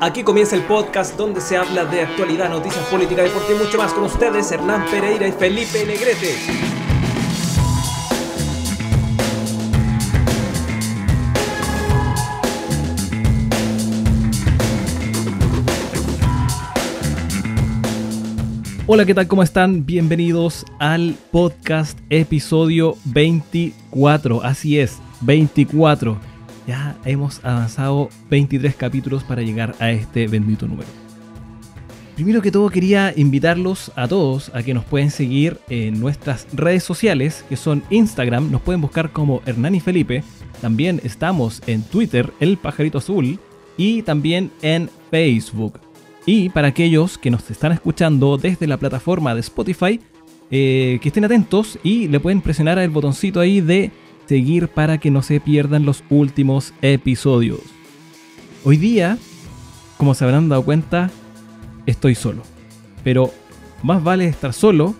Aquí comienza el podcast donde se habla de actualidad, noticias políticas, deporte y mucho más con ustedes, Hernán Pereira y Felipe Negrete. Hola, ¿qué tal? ¿Cómo están? Bienvenidos al podcast episodio 24. Así es, 24. Ya hemos avanzado 23 capítulos para llegar a este bendito número. Primero que todo quería invitarlos a todos a que nos pueden seguir en nuestras redes sociales, que son Instagram, nos pueden buscar como Hernán y Felipe. También estamos en Twitter, El Pajarito Azul, y también en Facebook. Y para aquellos que nos están escuchando desde la plataforma de Spotify, eh, que estén atentos y le pueden presionar el botoncito ahí de seguir para que no se pierdan los últimos episodios. Hoy día, como se habrán dado cuenta, estoy solo. Pero más vale estar solo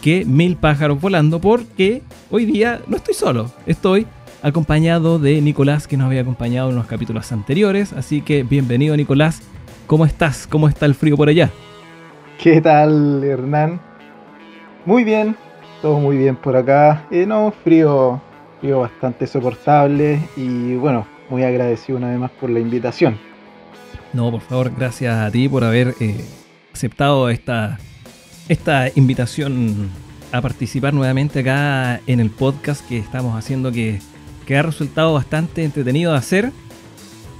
que mil pájaros volando porque hoy día no estoy solo. Estoy acompañado de Nicolás que nos había acompañado en los capítulos anteriores. Así que bienvenido Nicolás ¿Cómo estás? ¿Cómo está el frío por allá? ¿Qué tal, Hernán? Muy bien, todo muy bien por acá. Eh, no, frío, bastante soportable y bueno, muy agradecido una vez más por la invitación. No, por favor, gracias a ti por haber eh, aceptado esta, esta invitación a participar nuevamente acá en el podcast que estamos haciendo que, que ha resultado bastante entretenido de hacer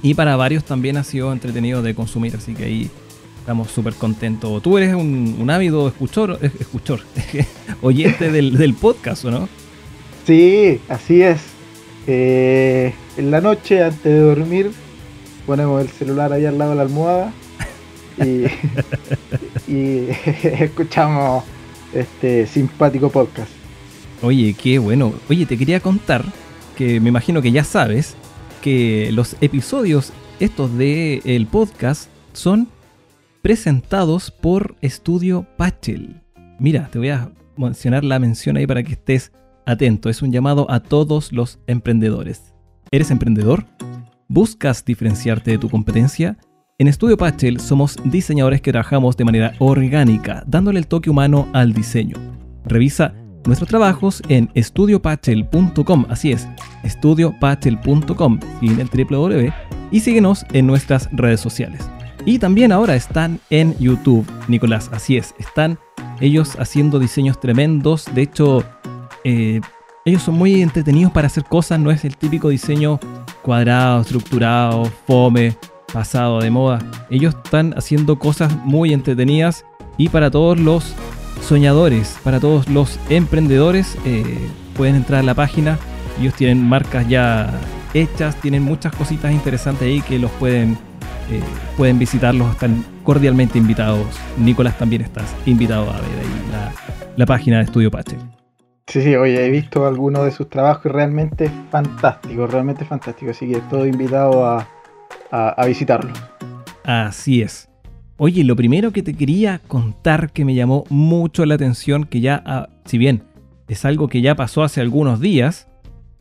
y para varios también ha sido entretenido de consumir, así que ahí estamos súper contentos. Tú eres un, un ávido escuchor, escuchor oyente del, del, podcast, ¿o no? Sí, así es. Eh, en la noche, antes de dormir, ponemos el celular ahí al lado de la almohada y, y escuchamos este simpático podcast. Oye, qué bueno. Oye, te quería contar que me imagino que ya sabes que los episodios estos del el podcast son presentados por Estudio Pachel. Mira, te voy a mencionar la mención ahí para que estés atento. Es un llamado a todos los emprendedores. ¿Eres emprendedor? ¿Buscas diferenciarte de tu competencia? En Estudio Pachel somos diseñadores que trabajamos de manera orgánica, dándole el toque humano al diseño. Revisa nuestros trabajos en estudiopachel.com, así es, estudiopachel.com, sin el www, y síguenos en nuestras redes sociales. Y también ahora están en YouTube, Nicolás, así es, están ellos haciendo diseños tremendos, de hecho, eh, ellos son muy entretenidos para hacer cosas, no es el típico diseño cuadrado, estructurado, fome, pasado de moda. Ellos están haciendo cosas muy entretenidas y para todos los soñadores, para todos los emprendedores, eh, pueden entrar a la página. Ellos tienen marcas ya hechas, tienen muchas cositas interesantes ahí que los pueden, eh, pueden visitarlos, están cordialmente invitados. Nicolás también estás invitado a ver ahí la, la página de Estudio Pache. Sí, sí, oye, he visto algunos de sus trabajos y realmente fantástico, realmente fantástico, así que estoy invitado a, a, a visitarlos. Así es. Oye, lo primero que te quería contar que me llamó mucho la atención, que ya, ah, si bien es algo que ya pasó hace algunos días,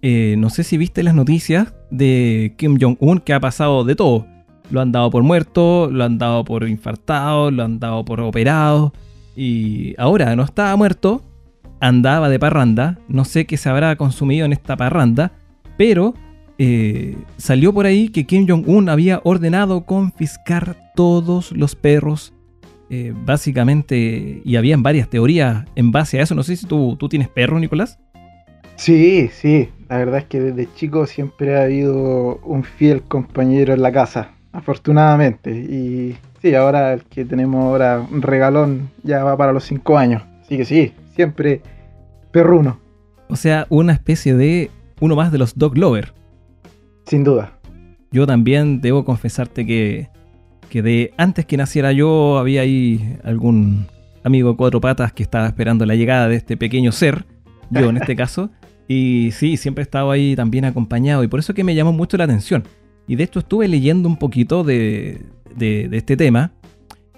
eh, no sé si viste las noticias de Kim Jong-un que ha pasado de todo. Lo han dado por muerto, lo han dado por infartado, lo han dado por operado. Y ahora no estaba muerto, andaba de parranda. No sé qué se habrá consumido en esta parranda, pero eh, salió por ahí que Kim Jong-un había ordenado confiscar todos los perros, eh, básicamente, y habían varias teorías en base a eso. No sé si tú, tú tienes perro, Nicolás. Sí, sí, la verdad es que desde chico siempre ha habido un fiel compañero en la casa, afortunadamente. Y sí, ahora el que tenemos ahora, un regalón, ya va para los 5 años. Así que sí, siempre perruno. O sea, una especie de uno más de los dog lover. Sin duda. Yo también debo confesarte que, que de antes que naciera yo había ahí algún amigo cuatro patas que estaba esperando la llegada de este pequeño ser, yo en este caso, y sí, siempre he estado ahí también acompañado y por eso que me llamó mucho la atención. Y de esto estuve leyendo un poquito de, de, de este tema.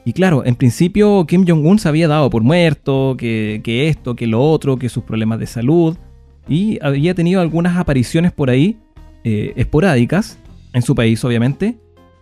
Y claro, en principio Kim Jong-un se había dado por muerto, que, esto, que lo otro, que sus problemas de salud. Y había tenido algunas apariciones por ahí eh, esporádicas en su país, obviamente.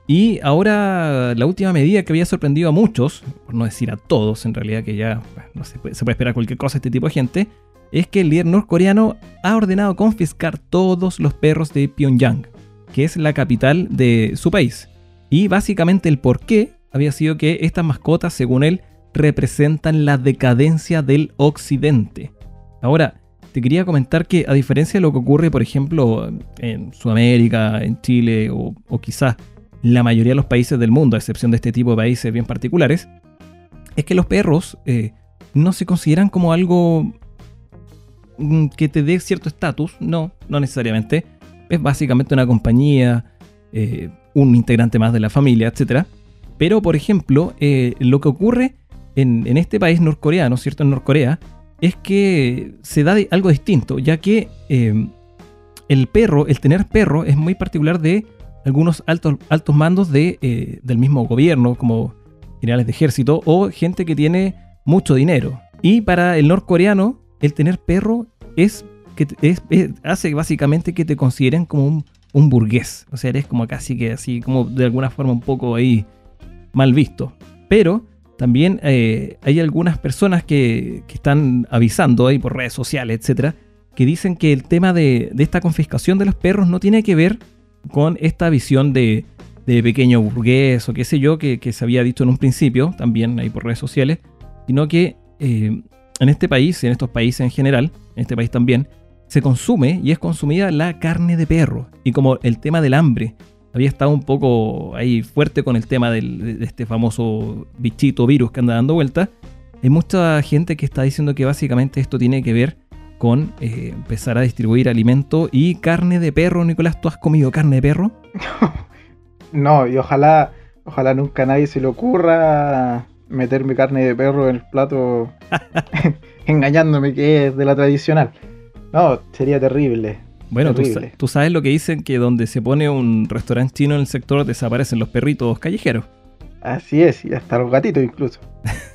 Y ahora la última medida que había sorprendido a muchos, por no decir a todos en realidad, que ya no se puede, se puede esperar cualquier cosa de este tipo de gente, es que el líder norcoreano ha ordenado confiscar todos los perros de Pyongyang, que es la capital de su país. Y básicamente el por qué había sido que estas mascotas, según él, representan la decadencia del occidente. Ahora, te quería comentar que a diferencia de lo que ocurre, por ejemplo, en Sudamérica, en Chile o, quizás la mayoría de los países del mundo, a excepción de este tipo de países bien particulares, es que los perros eh, no se consideran como algo mm, que te dé cierto estatus, no, no necesariamente. Es básicamente una compañía, eh, un integrante más de la familia, etc. Pero, por ejemplo, eh, lo que ocurre en, en, este país norcoreano, ¿cierto? En Norcorea, es que se da algo distinto, ya que em, el perro, el tener perro, es muy particular de algunos altos, altos mandos de, eh, del mismo gobierno, como generales de ejército, o gente que tiene mucho dinero. Y para el norcoreano, el tener perro es que hace básicamente que te consideren como un, burgués. O sea, eres como casi que así, como de alguna forma un poco ahí mal visto. Pero también eh, hay algunas personas que, están avisando ahí por redes sociales, etcétera, que dicen que el tema de, esta confiscación de los perros no tiene que ver con esta visión de, pequeño burgués o qué sé yo, que, se había dicho en un principio, también ahí por redes sociales, sino que eh, en este país, en estos países en general, en este país también, se consume y es consumida la carne de perro. Y como el tema del hambre había estado un poco ahí fuerte con el tema de este famoso bichito virus que anda dando vuelta. Hay mucha gente que está diciendo que básicamente esto tiene que ver con eh, empezar a distribuir alimento y carne de perro. Nicolás, ¿tú has comido carne de perro? no, y ojalá, ojalá nunca a nadie se le ocurra meterme carne de perro en el plato engañándome que es de la tradicional. No, sería terrible. Bueno, tú, sabes lo que dicen que donde se pone un restaurante chino en el sector desaparecen los perritos callejeros. Así es, y hasta los gatitos incluso.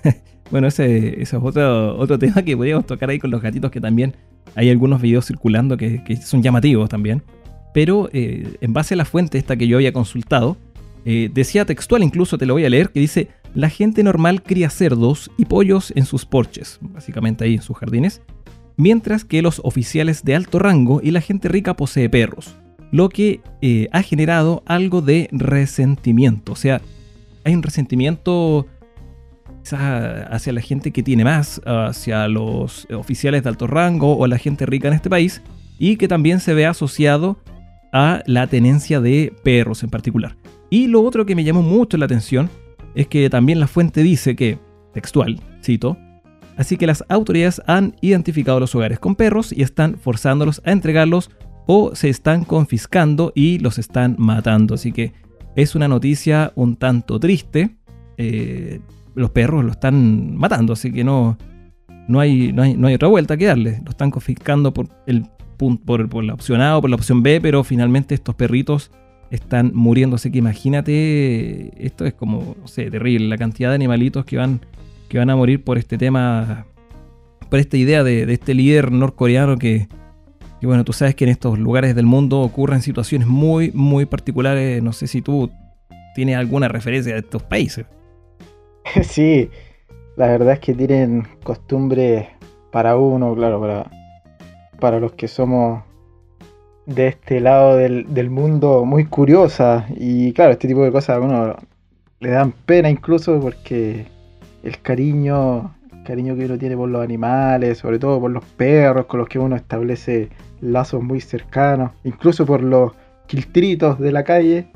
bueno, ese, es otro, otro tema que podríamos tocar ahí con los gatitos, que también hay algunos videos circulando que, son llamativos también. Pero eh, en base a la fuente esta que yo había consultado, eh, decía textual incluso, te lo voy a leer, que dice, la gente normal cría cerdos y pollos en sus porches, básicamente ahí en sus jardines, mientras que los oficiales de alto rango y la gente rica posee perros, lo que eh, ha generado algo de resentimiento. O sea, hay un resentimiento hacia la gente que tiene más, hacia los oficiales de alto rango o la gente rica en este país, y que también se ve asociado a la tenencia de perros en particular. Y lo otro que me llamó mucho la atención es que también la fuente dice que, textual, cito, Así que las autoridades han identificado los hogares con perros y están forzándolos a entregarlos o se están confiscando y los están matando. Así que es una noticia un tanto triste. Eh, los perros lo están matando, así que no, no, hay, no, hay, otra vuelta que darle. Lo están confiscando por, el, por, la opción A o por la opción B, pero finalmente estos perritos están muriendo. Así que imagínate, esto es como, no terrible, la cantidad de animalitos que van que van a morir por este tema, por esta idea de, este líder norcoreano que, bueno, tú sabes que en estos lugares del mundo ocurren situaciones muy, muy particulares. No sé si tú tienes alguna referencia de estos países. Sí, la verdad es que tienen costumbres para uno, claro, para, para los que somos de este lado del, del mundo muy curiosa. Y claro, este tipo de cosas a uno le dan pena incluso porque el cariño, cariño que uno tiene por los animales, sobre todo por los perros con los que uno establece lazos muy cercanos, incluso por los quiltritos de la calle,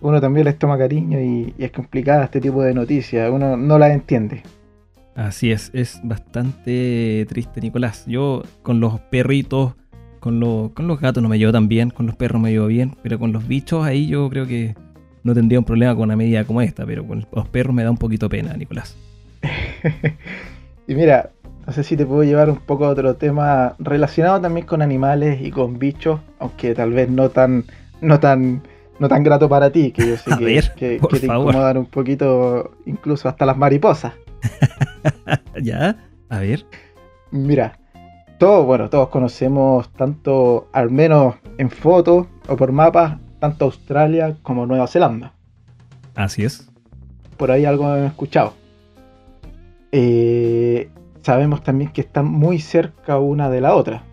uno también les toma cariño y, es complicada este tipo de noticias, uno no las entiende. Así es, es bastante triste, Nicolás. Yo con los perritos, con, con los gatos no me llevo tan bien, con los perros me llevo bien, pero con los bichos ahí yo creo que no tendría un problema con una medida como esta, pero con los perros me da un poquito pena, Nicolás. y mira, no sé si te puedo llevar un poco a otro tema relacionado también con animales y con bichos, aunque tal vez no tan, no tan, no tan grato para ti, que yo sé que, te incomodan un poquito, incluso hasta las mariposas. ya, a ver. Mira, todos, bueno, todos conocemos tanto, al menos en fotos o por mapas, tanto Australia como Nueva Zelanda. Así es. Por ahí algo he escuchado. Eh, sabemos también que están muy cerca una de la otra.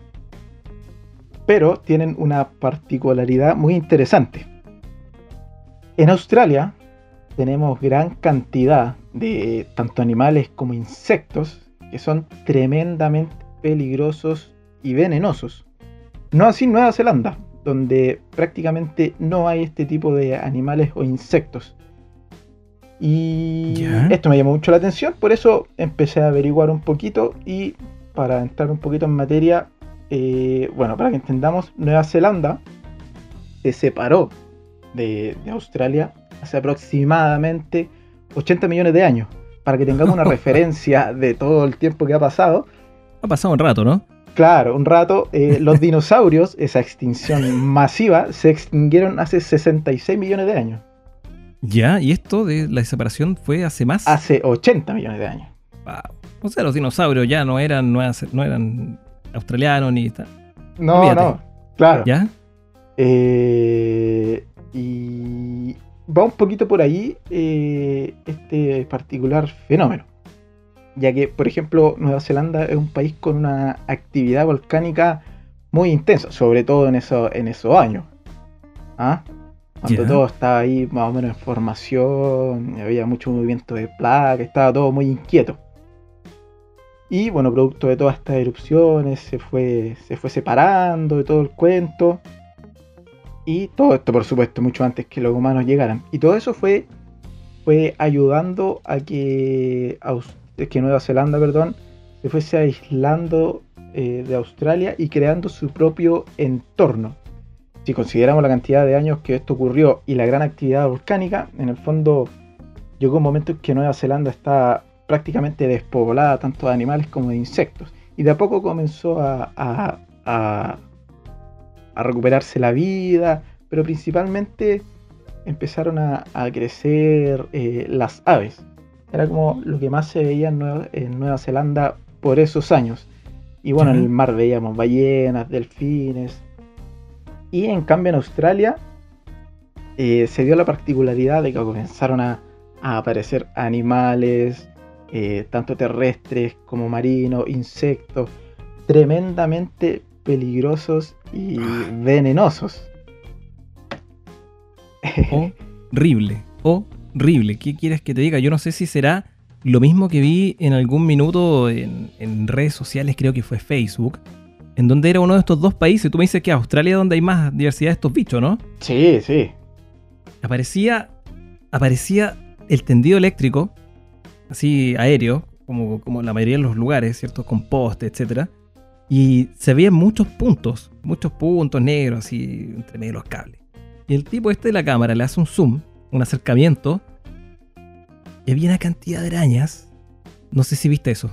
Pero tienen una particularidad muy interesante. En Australia tenemos gran cantidad de tanto animales como insectos que son tremendamente peligrosos y venenosos. No así Nueva Zelanda, donde prácticamente no hay este tipo de animales o insectos. Y esto me llamó mucho la atención, por eso empecé a averiguar un poquito y para entrar un poquito en materia, eh, bueno, para que entendamos, Nueva Zelanda se separó de, Australia hace aproximadamente 80 millones de años. Para que tengamos una referencia de todo el tiempo que ha pasado. Ha pasado un rato, ¿no? Claro, un rato. Eh, los dinosaurios, esa extinción masiva, se extinguieron hace 66 millones de años. Ya, y esto de la separación fue hace más. Hace 80 millones de años. O sea, los dinosaurios ya no eran, no eran, australianos ni. No, no, claro. ¿Ya? Eh, y va un poquito por ahí eh, este particular fenómeno. Ya que, por ejemplo, Nueva Zelanda es un país con una actividad volcánica muy intensa, sobre todo en, eso, en esos años. ¿Ah? Cuando todo estaba ahí más o menos en formación, había mucho movimiento de placa, estaba todo muy inquieto. Y bueno, producto de todas estas erupciones se fue, se fue separando de todo el cuento. Y todo esto, por supuesto, mucho antes que los humanos llegaran. Y todo eso fue, fue ayudando a que, que Nueva Zelanda perdón, se fuese aislando eh, de Australia y creando su propio entorno si consideramos la cantidad de años que esto ocurrió y la gran actividad volcánica, en el fondo llegó un momento en que Nueva Zelanda está prácticamente despoblada tanto de animales como de insectos. Y de a poco comenzó a, recuperarse la vida, pero principalmente empezaron a, crecer eh, las aves. Era como lo que más se veía en Nueva, Zelanda por esos años. Y bueno, en el mar veíamos ballenas, delfines, y en cambio en Australia eh, se dio la particularidad de que comenzaron a, aparecer animales, eh, tanto terrestres como marinos, insectos, tremendamente peligrosos y venenosos. Horrible, horrible. ¿Qué quieres que te diga? Yo no sé si será lo mismo que vi en algún minuto en, en redes sociales, creo que fue Facebook, en donde era uno de estos dos países. Tú me dices que Australia es donde hay más diversidad de estos bichos, ¿no? Sí, sí. Aparecía, aparecía el tendido eléctrico, así aéreo, como, como la mayoría de los lugares, ¿cierto? Con postes, etc. Y se veían muchos puntos, muchos puntos negros, así entre medio de los cables. Y el tipo este de la cámara le hace un zoom, un acercamiento, y había una cantidad de arañas. No sé si viste eso.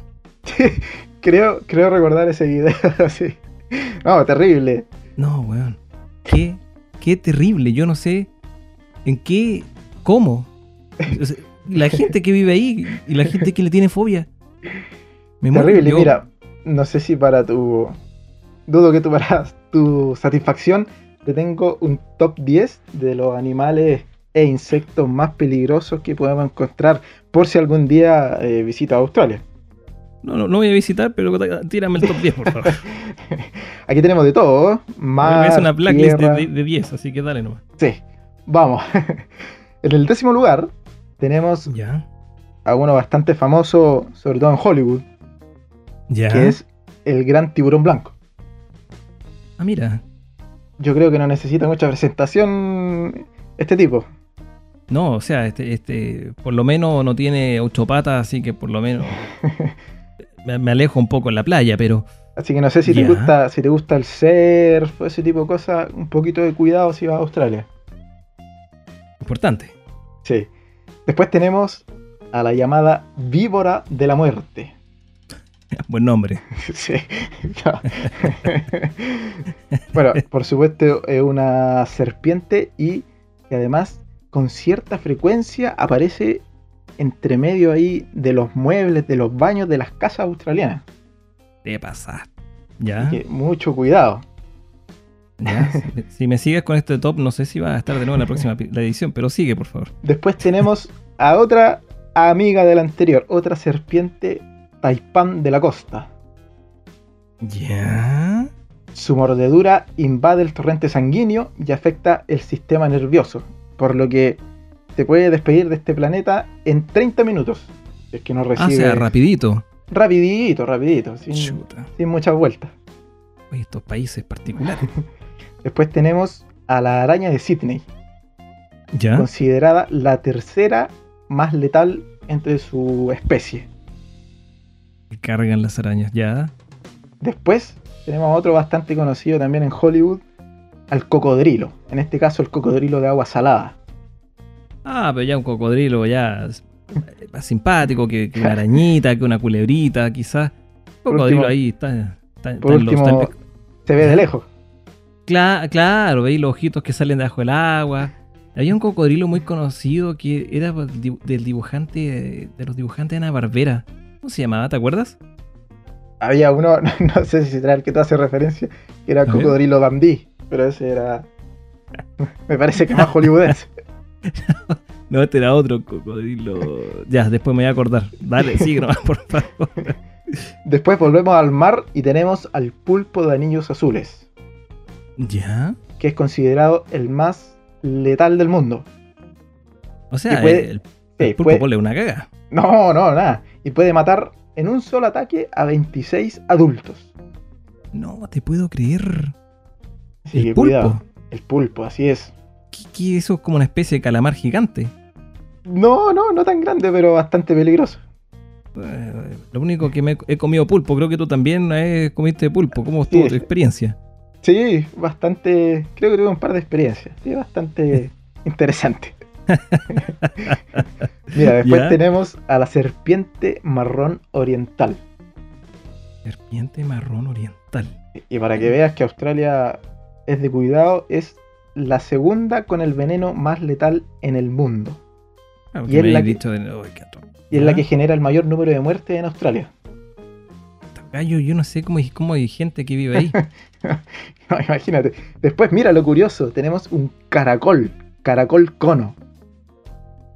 creo, creo recordar ese video. sí. No, terrible. No, weón. Qué, qué terrible. Yo no sé en qué, cómo. la gente que vive ahí y la gente que le tiene fobia. Me terrible, mira. No sé si para tu. Dudo que tú para tu satisfacción te tengo un top 10 de los animales e insectos más peligrosos que podemos encontrar por si algún día eh, visitas Australia. No, no, no voy a visitar, pero tírame el top 10, por favor. Aquí tenemos de todo. Más es una blacklist de, de, 10, así que dale nomás. Sí, vamos. en el décimo lugar tenemos ya. a uno bastante famoso, sobre todo en Hollywood. Ya. Que es el gran tiburón blanco. Ah, mira. Yo creo que no necesita mucha presentación este tipo. No, o sea, este, este, por lo menos no tiene ocho patas, así que por lo menos me, alejo un poco en la playa, pero. Así que no sé si te gusta, si te gusta el surf, ese tipo de cosas, un poquito de cuidado si vas a Australia. Importante. Sí. Después tenemos a la llamada víbora de la muerte. Buen nombre. sí. bueno, por supuesto es una serpiente y que además con cierta frecuencia aparece entre medio ahí de los muebles, de los baños de las casas australianas. Te pasar. Ya. mucho cuidado. Ya, si- me sigues con este top, no sé si va a estar de nuevo en la próxima la edición, pero sigue, por favor. Después tenemos a otra amiga del anterior, otra serpiente taipán de la costa. Ya. Su mordedura invade el torrente sanguíneo y afecta el sistema nervioso, por lo que te puede despedir de este planeta en 30 minutos. Es que no Ah, recibe. sea, rapidito. rapidito, rapidito, sin, Chuta. sin muchas vueltas. Oye, estos países particulares. Después tenemos a la araña de Sydney, ¿Ya? considerada la tercera más letal entre su especie. Cargan las arañas, ya. Después tenemos a otro bastante conocido también en Hollywood, al cocodrilo. En este caso el cocodrilo de agua salada. Ah, pero ya un cocodrilo ya más simpático que, que una arañita, que una culebrita, quizás. Cocodrilo último- ahí está. está- Por está los- último, se ve de lejos. Cla- claro, veis los ojitos que salen debajo del agua. Había un cocodrilo muy conocido que era del dibu- del dibujante, de los dibujantes de Ana Barbera. ¿Cómo se llamaba? ¿Te acuerdas? Había uno, no sé si será el que te hace referencia, que era ver. Cocodrilo Dundee, pero ese era. Me parece que más hollywoodense. No, este era otro cocodrilo. Ya, después me voy a acordar. Dale, sigue nomás, por favor. Después volvemos al mar y tenemos al pulpo de anillos azules, ¿Ya? que es considerado el más letal del mundo. O sea, puede- el, pulpo puede- una caga. No, no, nada. Y puede matar en un solo ataque a 26 adultos. No, te puedo creer. Así el que pulpo. cuidado. El pulpo, así es. ¿Qué, qué eso es como una especie de calamar gigante? No, no, no tan grande, pero bastante peligroso. Eh, lo único que me he- comido pulpo, creo que tú también comiste pulpo. ¿Cómo estuvo Sí. tu experiencia? Sí, bastante. Creo que tuve un par de experiencias. Sí, bastante interesante. Mira, después ¿Ya? tenemos a la serpiente marrón oriental. Serpiente marrón oriental. Y para que veas que Australia es de cuidado, es la segunda con el veneno más letal en el mundo. Ah, Y es la que- genera el mayor número de muertes en Australia. Gallo, yo no sé cómo, hay- cómo hay gente que vive ahí. No, imagínate. Después, mira lo curioso, tenemos un caracol, caracol cono.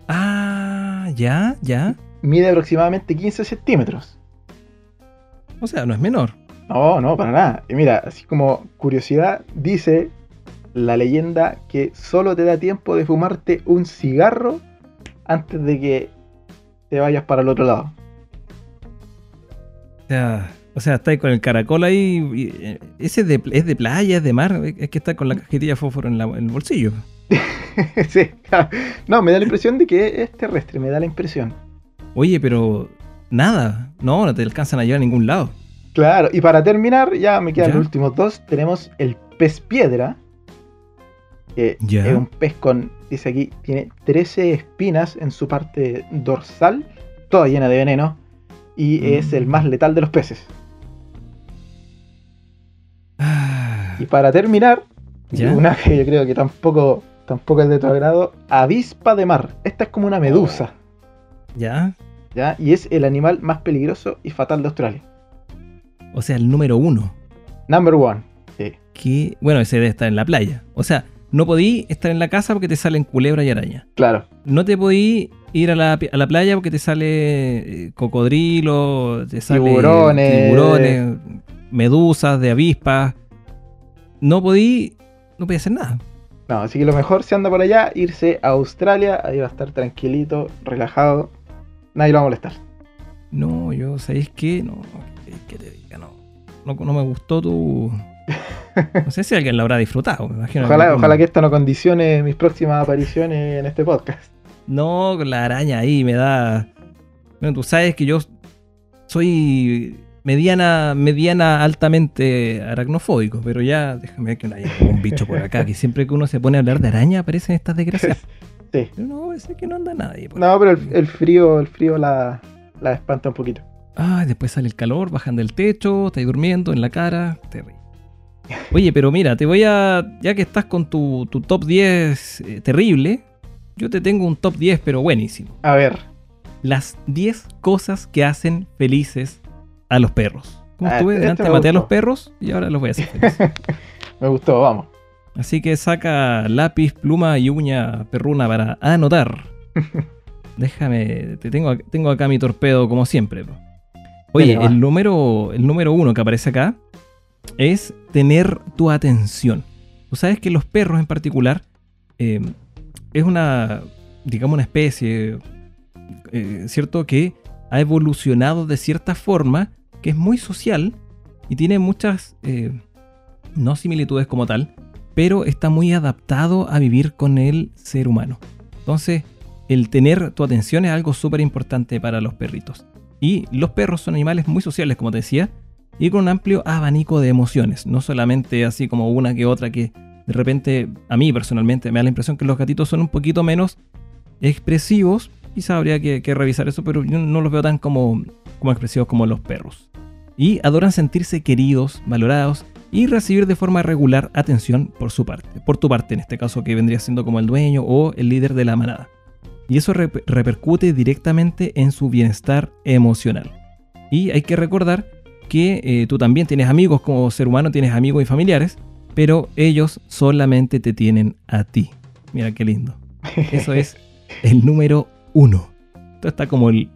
ah, ya, ya. Mide aproximadamente 15 centímetros. O sea, no es menor. No, no, para nada. Y mira, así como curiosidad, dice la leyenda que solo te da tiempo de fumarte un cigarro antes de que te vayas para el otro lado. O sea, o sea está ahí con el caracol ahí. y, eh, ese es de, es de playa, es de mar. Es que está con la cajetilla de fósforo en, la- en el bolsillo. sí, no, me da la impresión de que es terrestre, me da la impresión. Oye, pero nada. No, no te alcanzan a llevar a ningún lado. Claro, y para terminar, ya me quedan ¿Ya? los últimos dos. Tenemos el pez piedra, que ¿Ya? es un pez con, dice aquí, tiene 13 espinas en su parte dorsal, toda llena de veneno, y Mm. es el más letal de los peces. Ah, Y para terminar, ¿Ya? una que yo creo que tampoco, tampoco es de tu agrado, avispa de mar. Esta es como una medusa, ¿Ya? ¿ya? Y es el animal más peligroso y fatal de Australia. O sea, el número uno. Number one. Sí. Que, bueno, ese debe estar en la playa. O sea, no podí estar en la casa porque te salen culebra y araña. Claro. No te podí ir a la, a la playa porque te sale eh, cocodrilo, te sale Tiburones. tiburones, medusas de avispas. No podí, no podía hacer nada. No, así que lo mejor si anda por allá, irse a Australia, ahí va a estar tranquilito, relajado, nadie lo va a molestar. No, yo, ¿sabéis qué? No, ¿qué, te diga? No, me gustó tu... No sé si alguien lo habrá disfrutado, me imagino. Ojalá, que- ojalá que esto no condicione mis próximas apariciones en este podcast. No, la araña ahí me da. Bueno, tú sabes que yo soy mediana, mediana altamente aracnofóbico, pero ya déjame ver que no haya un bicho por acá, que siempre que uno se pone a hablar de araña aparecen estas desgracias. Sí. Pero no, ese que no anda nadie. por No, pero el, el frío, el frío la, la espanta un poquito. Ay, después sale el calor, bajan del techo, estás durmiendo en la cara. Terrible. Oye, pero mira, te voy a. Ya que estás con tu, tu top 10 eh, terrible, yo te tengo un top 10, pero buenísimo. A ver, Las 10 cosas que hacen felices a los perros. Como Ah, estuve este antes me maté a los perros y ahora los voy a hacer felices. me gustó, vamos. Así que saca lápiz, pluma y uña perruna para anotar. Déjame, te tengo, tengo acá mi torpedo como siempre. Oye, el número, el número uno que aparece acá es tener tu atención. Tú sabes que los perros en particular eh, es una, digamos, una especie, eh, ¿cierto? Que ha evolucionado de cierta forma, que es muy social y tiene muchas, eh, no similitudes como tal, pero está muy adaptado a vivir con el ser humano. Entonces, el tener tu atención es algo súper importante para los perritos. Y los perros son animales muy sociales, como te decía, y con un amplio abanico de emociones, no solamente así como una que otra que de repente a mí personalmente me da la impresión que los gatitos son un poquito menos expresivos, quizá habría que, revisar eso, pero yo no los veo tan como, como expresivos como los perros. Y adoran sentirse queridos, valorados y recibir de forma regular atención por su parte, por tu parte en este caso que vendría siendo como el dueño o el líder de la manada. Y eso repercute directamente en su bienestar emocional. Y hay que recordar que eh, tú también tienes amigos como ser humano, tienes amigos y familiares, pero ellos solamente te tienen a ti. Mira qué lindo. Eso es el número uno. Esto está como el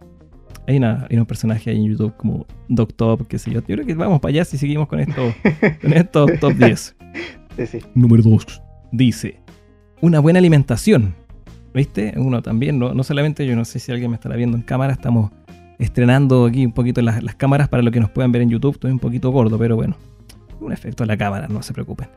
hay, una, hay un personaje ahí en YouTube como Doctor, qué sé yo. Yo creo que vamos para allá si seguimos con esto, con estos top 10. Número 2. Dice, una buena alimentación. ¿Viste? Uno también, no, no, solamente yo, no sé si alguien me estará viendo en cámara, estamos estrenando aquí un poquito las, las cámaras para lo que nos puedan ver en YouTube. Estoy un poquito gordo, pero bueno, un efecto en la cámara, no se preocupen.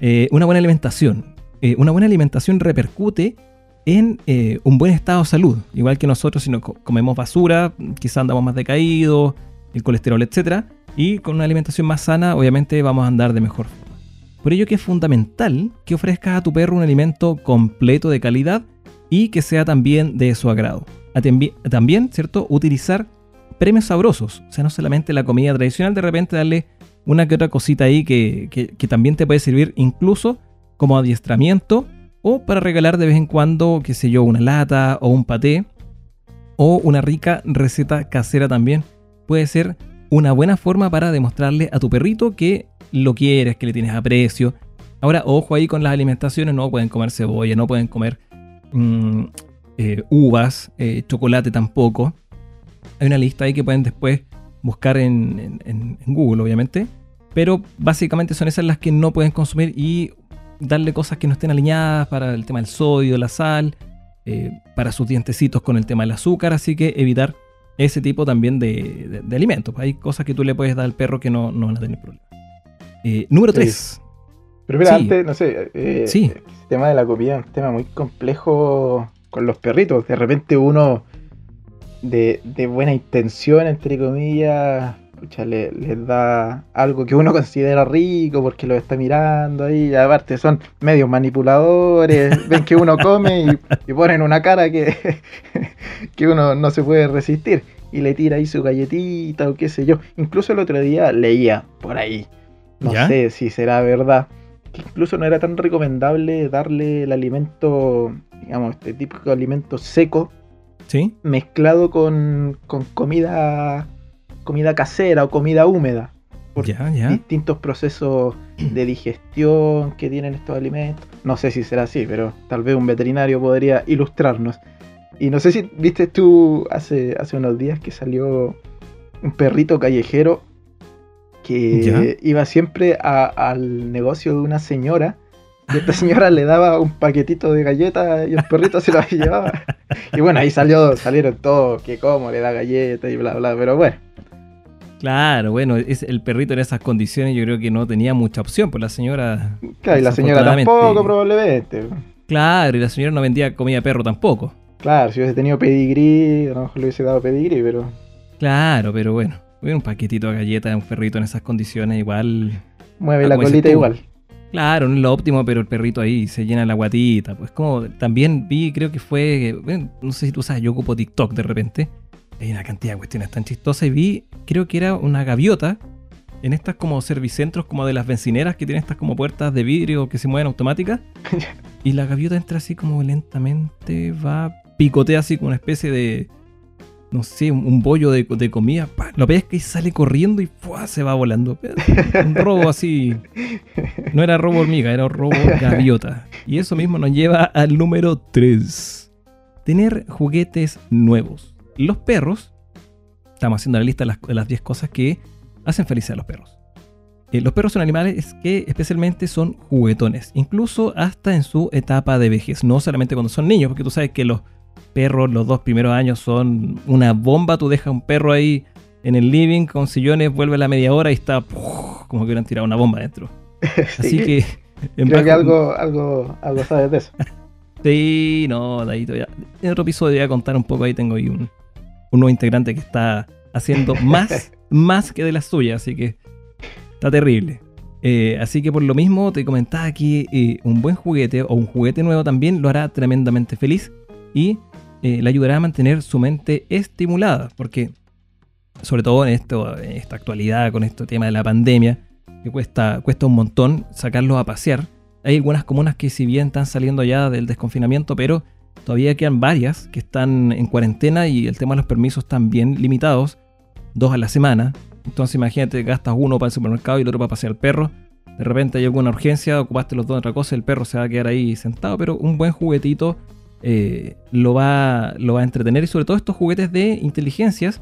Eh, una buena alimentación. Eh, una buena alimentación repercute en eh, un buen estado de salud. Igual que nosotros, si no comemos basura, quizá andamos más decaídos, el colesterol, etc. Y con una alimentación más sana, obviamente vamos a andar de mejor forma. Por ello que es fundamental que ofrezcas a tu perro un alimento completo de calidad y que sea también de su agrado. También, ¿cierto? Utilizar premios sabrosos. O sea, no solamente la comida tradicional, de repente darle una que otra cosita ahí que, que también te puede servir incluso como adiestramiento o para regalar de vez en cuando, qué sé yo, una lata o un paté o una rica receta casera también. Puede ser una buena forma para demostrarle a tu perrito que lo quieres, que le tienes aprecio. Ahora, ojo ahí con las alimentaciones, no pueden comer cebolla, no pueden comer mm, eh, uvas, eh, chocolate tampoco. Hay una lista ahí que pueden después buscar en, en Google, obviamente. Pero básicamente son esas las que no pueden consumir y darle cosas que no estén alineadas para el tema del sodio, la sal, eh, para sus dientecitos con el tema del azúcar, así que evitar ese tipo también de, alimentos. Hay cosas que tú le puedes dar al perro que no, no van a tener problema. Número 3. Pero mira, antes, no sé, eh, el tema de la comida es un tema muy complejo con los perritos. De repente uno de, de buena intención, entre comillas, les da algo que uno considera rico porque lo está mirando ahí. Y aparte son medios manipuladores, ven que uno come y, ponen una cara que, que uno no se puede resistir. Y le tira ahí su galletita o qué sé yo. Incluso el otro día leía por ahí, no sé si será verdad, que incluso no era tan recomendable darle el alimento, digamos, este típico alimento seco, ¿Sí? mezclado con, con comida comida casera o comida húmeda. Por distintos procesos de digestión que tienen estos alimentos. No sé si será así, pero tal vez un veterinario podría ilustrarnos. Y no sé si viste tú hace, hace unos días que salió un perrito callejero que iba siempre al negocio de una señora. Y esta señora le daba un paquetito de galletas y el perrito se lo llevaba. Y bueno, ahí salió, salieron todos que como le da galletas y bla bla, pero bueno. Claro, bueno, es el perrito en esas condiciones yo creo que no tenía mucha opción, pues la señora... Claro, y la señora tampoco probablemente. Claro, y la señora no vendía comida de perro tampoco. Claro, si hubiese tenido pedigrí, a lo mejor le hubiese dado pedigrí, pero... Claro, pero bueno, un paquetito de galletas de un perrito en esas condiciones igual... Mueve la colita igual. Claro, no es lo óptimo, pero el perrito ahí se llena la guatita. Pues como también vi, creo que fue, no sé si tú sabes, yo ocupo TikTok de repente hay una cantidad de cuestiones tan chistosas y vi, creo que era una gaviota en estas como servicentros como de las bencineras que tienen estas como puertas de vidrio que se mueven automáticas. y la gaviota entra así como lentamente, va, picotea así como una especie de, no sé, un, bollo de, comida, lo pesca y sale corriendo y se va volando. Un robo así. No era robo hormiga, era robo gaviota. Y eso mismo nos lleva al número 3. Tener juguetes nuevos. Los perros, estamos haciendo la lista de las 10 cosas que hacen felices a los perros. Eh, los perros son animales que especialmente son juguetones, incluso hasta en su etapa de vejez, no solamente cuando son niños, porque tú sabes que los perros los dos primeros años son una bomba, tú dejas un perro ahí en el living con sillones, vuelve a la media hora y está como que hubieran tirado una bomba dentro. Así que... Creo que algo, algo, algo sabes de eso. sí, no, ya. En otro episodio voy a contar un poco, ahí tengo ahí un, un nuevo integrante que está haciendo más, más que de las suyas, así que está terrible. Eh, así que por lo mismo te comentaba que eh, un buen juguete o un juguete nuevo también lo hará tremendamente feliz y eh, le ayudará a mantener su mente estimulada, porque sobre todo en, esta actualidad con este tema de la pandemia, que cuesta, cuesta un montón sacarlos a pasear. Hay algunas comunas que si bien están saliendo ya del desconfinamiento, pero todavía quedan varias que están en cuarentena y el tema de los permisos están bien limitados, dos a la semana. Entonces imagínate, gastas uno para el supermercado y el otro para pasear al perro. De repente hay alguna urgencia, ocupaste los dos en otra cosa, el perro se va a quedar ahí sentado, pero un buen juguetito eh, lo, va, lo va a entretener y sobre todo estos juguetes de inteligencias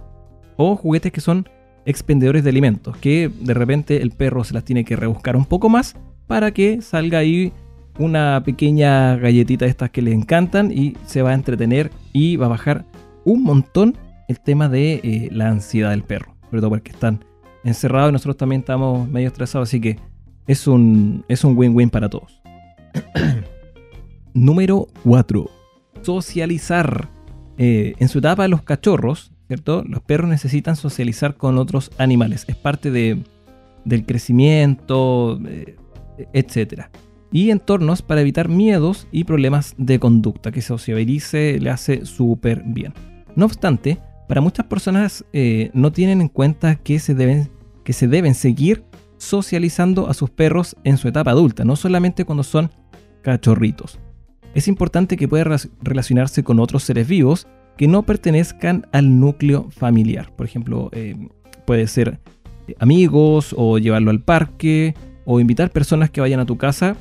o juguetes que son expendedores de alimentos, que de repente el perro se las tiene que rebuscar un poco más para que salga ahí una pequeña galletita de estas que le encantan y se va a entretener y va a bajar un montón el tema de eh, la ansiedad del perro, sobre todo porque están encerrados y nosotros también estamos medio estresados, así que es un es un win-win para todos. Número 4 socializar. Eh, en su etapa de los cachorros, ¿cierto? Los perros necesitan socializar con otros animales. Es parte de, del crecimiento, eh, etc. Y entornos para evitar miedos y problemas de conducta. Que socialice le hace súper bien. No obstante, para muchas personas eh, no tienen en cuenta que se, deben, que se deben seguir socializando a sus perros en su etapa adulta, no solamente cuando son cachorritos es importante que pueda relacionarse con otros seres vivos que no pertenezcan al núcleo familiar. Por ejemplo, eh, puede ser eh, amigos o llevarlo al parque o invitar personas que vayan a tu casa.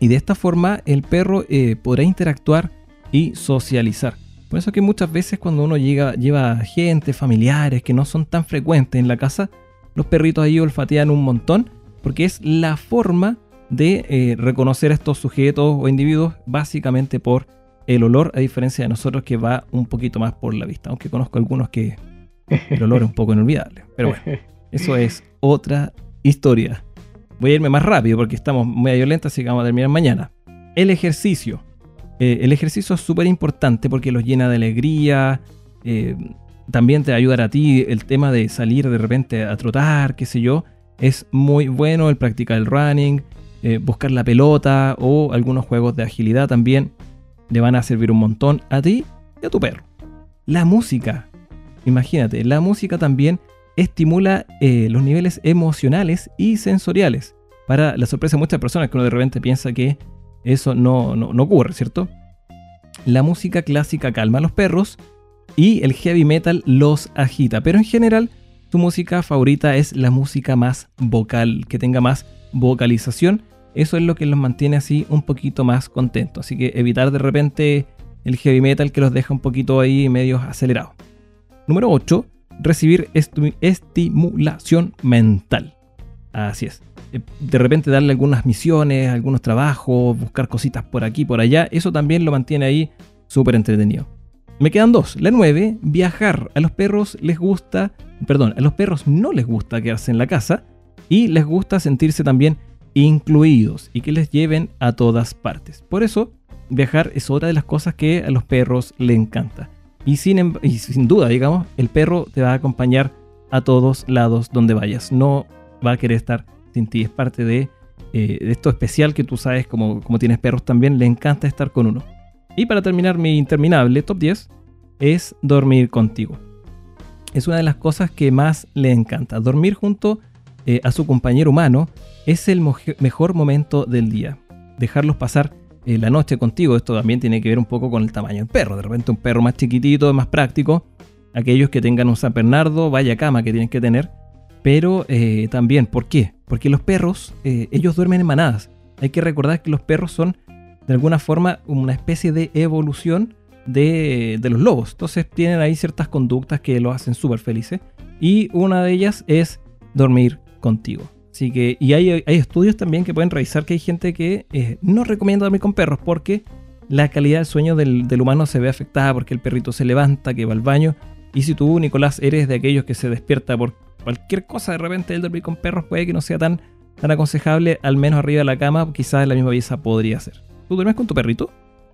Y de esta forma el perro eh, podrá interactuar y socializar. Por eso que muchas veces cuando uno llega, lleva gente, familiares que no son tan frecuentes en la casa, los perritos ahí olfatean un montón porque es la forma de eh, reconocer a estos sujetos o individuos básicamente por el olor, a diferencia de nosotros que va un poquito más por la vista, aunque conozco algunos que el olor es un poco inolvidable. Pero bueno, eso es otra historia. Voy a irme más rápido porque estamos muy violentos, así que vamos a terminar mañana. El ejercicio. Eh, el ejercicio es súper importante porque los llena de alegría. Eh, también te va a ayudar a ti el tema de salir de repente a trotar, qué sé yo. Es muy bueno el practicar el running, eh, buscar la pelota o algunos juegos de agilidad también le van a servir un montón a ti y a tu perro. La música, imagínate, la música también estimula eh, los niveles emocionales y sensoriales. Para la sorpresa de muchas personas que uno de repente piensa que eso no, no ocurre, ¿cierto? La música clásica calma a los perros y el heavy metal los agita, pero en general tu música favorita es la música más vocal, que tenga más vocalización eso es lo que los mantiene así un poquito más contentos. Así que evitar de repente el heavy metal que los deja un poquito ahí medio acelerados. Número 8. Recibir estimulación mental. Así es. Eh, de repente darle algunas misiones, algunos trabajos, buscar cositas por aquí, por allá. Eso también lo mantiene ahí súper entretenido. Me quedan dos. La 9, viajar. A los perros les gusta, perdón, a los perros no les gusta quedarse en la casa y les gusta sentirse también incluidos y que les lleven a todas partes. Por eso, viajar es otra de las cosas que a los perros le encanta. Y sin, em, sin duda, digamos, el perro te va a acompañar a todos lados donde vayas. No va a querer estar sin ti. Es parte de, eh, esto especial que tú sabes, como, como tienes perros también, le encanta estar con uno. Y para terminar mi interminable top 10, es dormir contigo. Es una de las cosas que más le encanta. Dormir junto eh, a su compañero humano es el mejor momento del día. Dejarlos pasar eh, la noche contigo, esto también tiene que ver un poco con el tamaño del perro. De repente un perro más chiquitito, más práctico, aquellos que tengan un San Bernardo, vaya cama que tienen que tener. Pero eh, también, ¿por qué? Porque los perros, ellos duermen en manadas. Hay que recordar que los perros son, de alguna forma, una especie de evolución de, los lobos. Entonces tienen ahí ciertas conductas que los hacen súper felices. Y una de ellas es dormir contigo. Así que, y hay, estudios también que pueden revisar que hay gente que eh, no recomienda dormir con perros porque la calidad del sueño del, del, humano se ve afectada porque el perrito se levanta, que va al baño. Y si tú, Nicolás, eres de aquellos que se despierta por cualquier cosa de repente el dormir con perros, puede que no sea tan, tan aconsejable, al menos arriba de la cama, quizás en la misma pieza podría ser. ¿Tú duermes con tu perrito?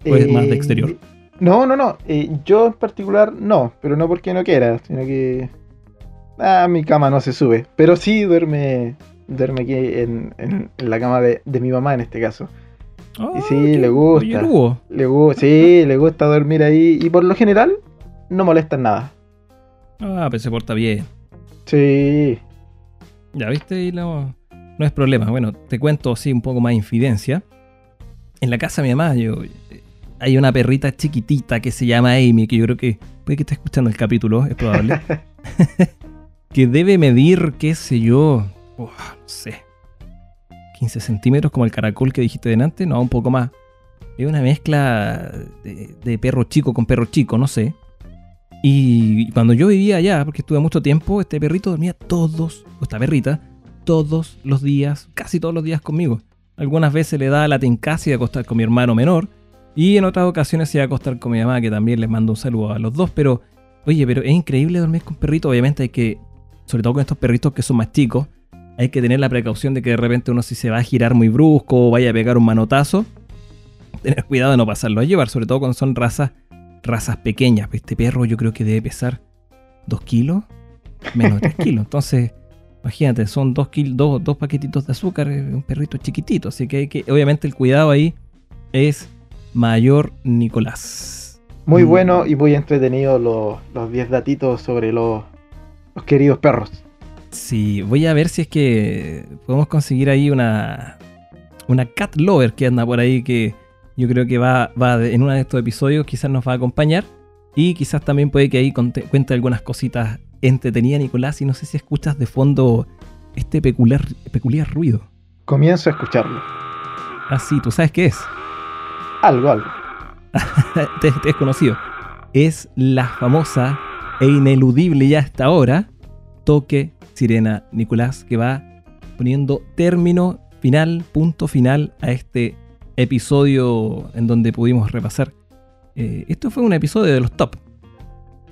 ¿O es más de exterior? Eh, no, no, no. Eh, yo en particular no, pero no porque no quiera, sino que. Ah, mi cama no se sube. Pero sí duerme, duerme aquí en, la cama de, mi mamá en este caso. y sí, le gusta. Le gusta, sí, le gusta dormir ahí. Y por lo general, no molesta en nada. Ah, pero se porta bien. Sí. Ya viste, y no, no es problema. Bueno, te cuento así un poco más de infidencia. En la casa de mi mamá, yo hay una perrita chiquitita que se llama Amy, que yo creo que puede que esté escuchando el capítulo, es probable. que debe medir, qué sé yo, no sé, 15 centímetros como el caracol que dijiste delante, no, un poco más. Es una mezcla de, perro chico con perro chico, no sé. Y cuando yo vivía allá, porque estuve mucho tiempo, este perrito dormía todos, o esta perrita, todos los días, casi todos los días conmigo. Algunas veces le da la tencasi de acostar con mi hermano menor, y en otras ocasiones se iba a acostar con mi mamá, que también les mando un saludo a los dos. Pero, oye, pero es increíble dormir con perritos. Obviamente hay que, sobre todo con estos perritos que son más chicos, hay que tener la precaución de que de repente uno si se va a girar muy brusco o vaya a pegar un manotazo, tener cuidado de no pasarlo a llevar, sobre todo cuando son razas, razas pequeñas. Este perro yo creo que debe pesar 2 kilos, menos de 3 kilos. Entonces, imagínate, son 2 dos, dos paquetitos de azúcar, un perrito chiquitito. Así que, hay que obviamente el cuidado ahí es Mayor Nicolás. Muy mm. bueno y muy entretenido los 10 datitos sobre los, queridos perros. Sí, voy a ver si es que podemos conseguir ahí una, una cat lover que anda por ahí que yo creo que va, va en uno de estos episodios, quizás nos va a acompañar y quizás también puede que ahí cuente algunas cositas entretenidas, Nicolás, y no sé si escuchas de fondo este peculiar, peculiar ruido. Comienzo a escucharlo. Ah, sí, ¿tú sabes qué es? Algo, algo. te, es conocido. Es la famosa e ineludible ya hasta ahora toque Sirena Nicolás que va poniendo término final, punto final a este episodio en donde pudimos repasar. Eh, esto fue un episodio de los top.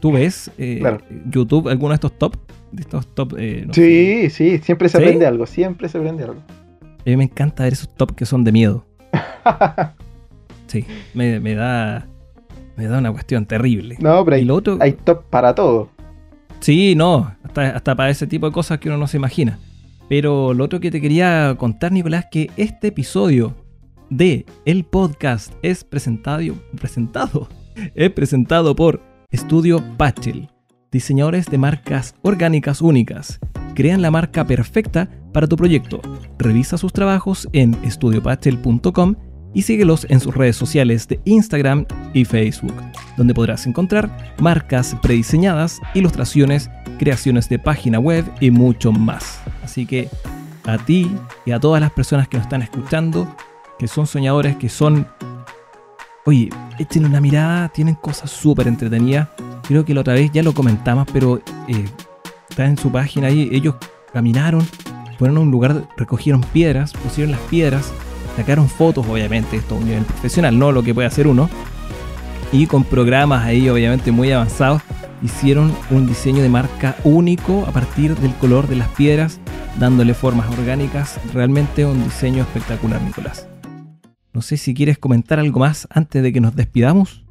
¿Tú ves eh, YouTube alguno de estos top? De estos top eh, sí, sí, siempre se aprende algo, siempre se aprende algo. A mí me encanta ver esos top que son de miedo. Sí, me, da. Me da una cuestión terrible. No, pero hay, hay top para todo. Sí, no, hasta, hasta para ese tipo de cosas que uno no se imagina. Pero lo otro que te quería contar, Nicolás, que este episodio de el podcast es presentado, presentado, es presentado por Estudio Patchel, diseñadores de marcas orgánicas únicas. Crean la marca perfecta para tu proyecto. Revisa sus trabajos en estudiopatchel.com y síguelos en sus redes sociales de Instagram y Facebook, donde podrás encontrar marcas prediseñadas, ilustraciones, creaciones de página web y mucho más. Así que a ti y a todas las personas que nos están escuchando, que son soñadores, que son... Oye, echen una mirada, tienen cosas súper entretenidas. Creo que la otra vez ya lo comentamos, pero eh, está en su página ahí. Ellos caminaron, fueron a un lugar, recogieron piedras, pusieron las piedras sacaron fotos, obviamente, esto es un nivel profesional, no lo que puede hacer uno. Y con programas ahí, obviamente, muy avanzados, hicieron un diseño de marca único a partir del color de las piedras, dándole formas orgánicas. Realmente un diseño espectacular, Nicolás. No sé si quieres comentar algo más antes de que nos despidamos.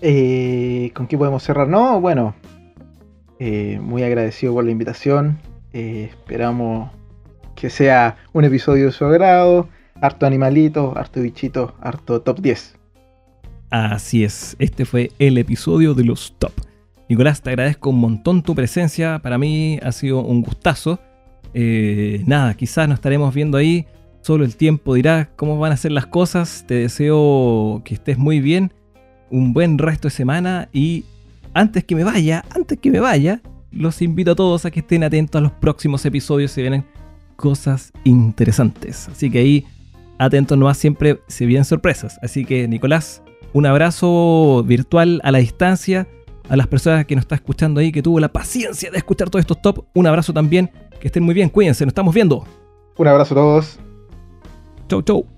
Eh, ¿Con qué podemos cerrar? No, bueno, eh, muy agradecido por la invitación. Eh, esperamos que sea un episodio de su agrado harto animalito, harto bichito, harto top 10. Así es, este fue el episodio de los top. Nicolás, te agradezco un montón tu presencia, para mí ha sido un gustazo. Eh, nada, quizás nos estaremos viendo ahí, solo el tiempo dirá cómo van a ser las cosas. Te deseo que estés muy bien, un buen resto de semana y antes que me vaya, antes que me vaya, los invito a todos a que estén atentos a los próximos episodios. Se vienen cosas interesantes. Así que ahí, atentos nomás, siempre se vienen sorpresas. Así que, Nicolás, un abrazo virtual a la distancia. A las personas que nos están escuchando ahí, que tuvo la paciencia de escuchar todos estos top, un abrazo también. Que estén muy bien, cuídense, nos estamos viendo. Un abrazo a todos. Chau, chau.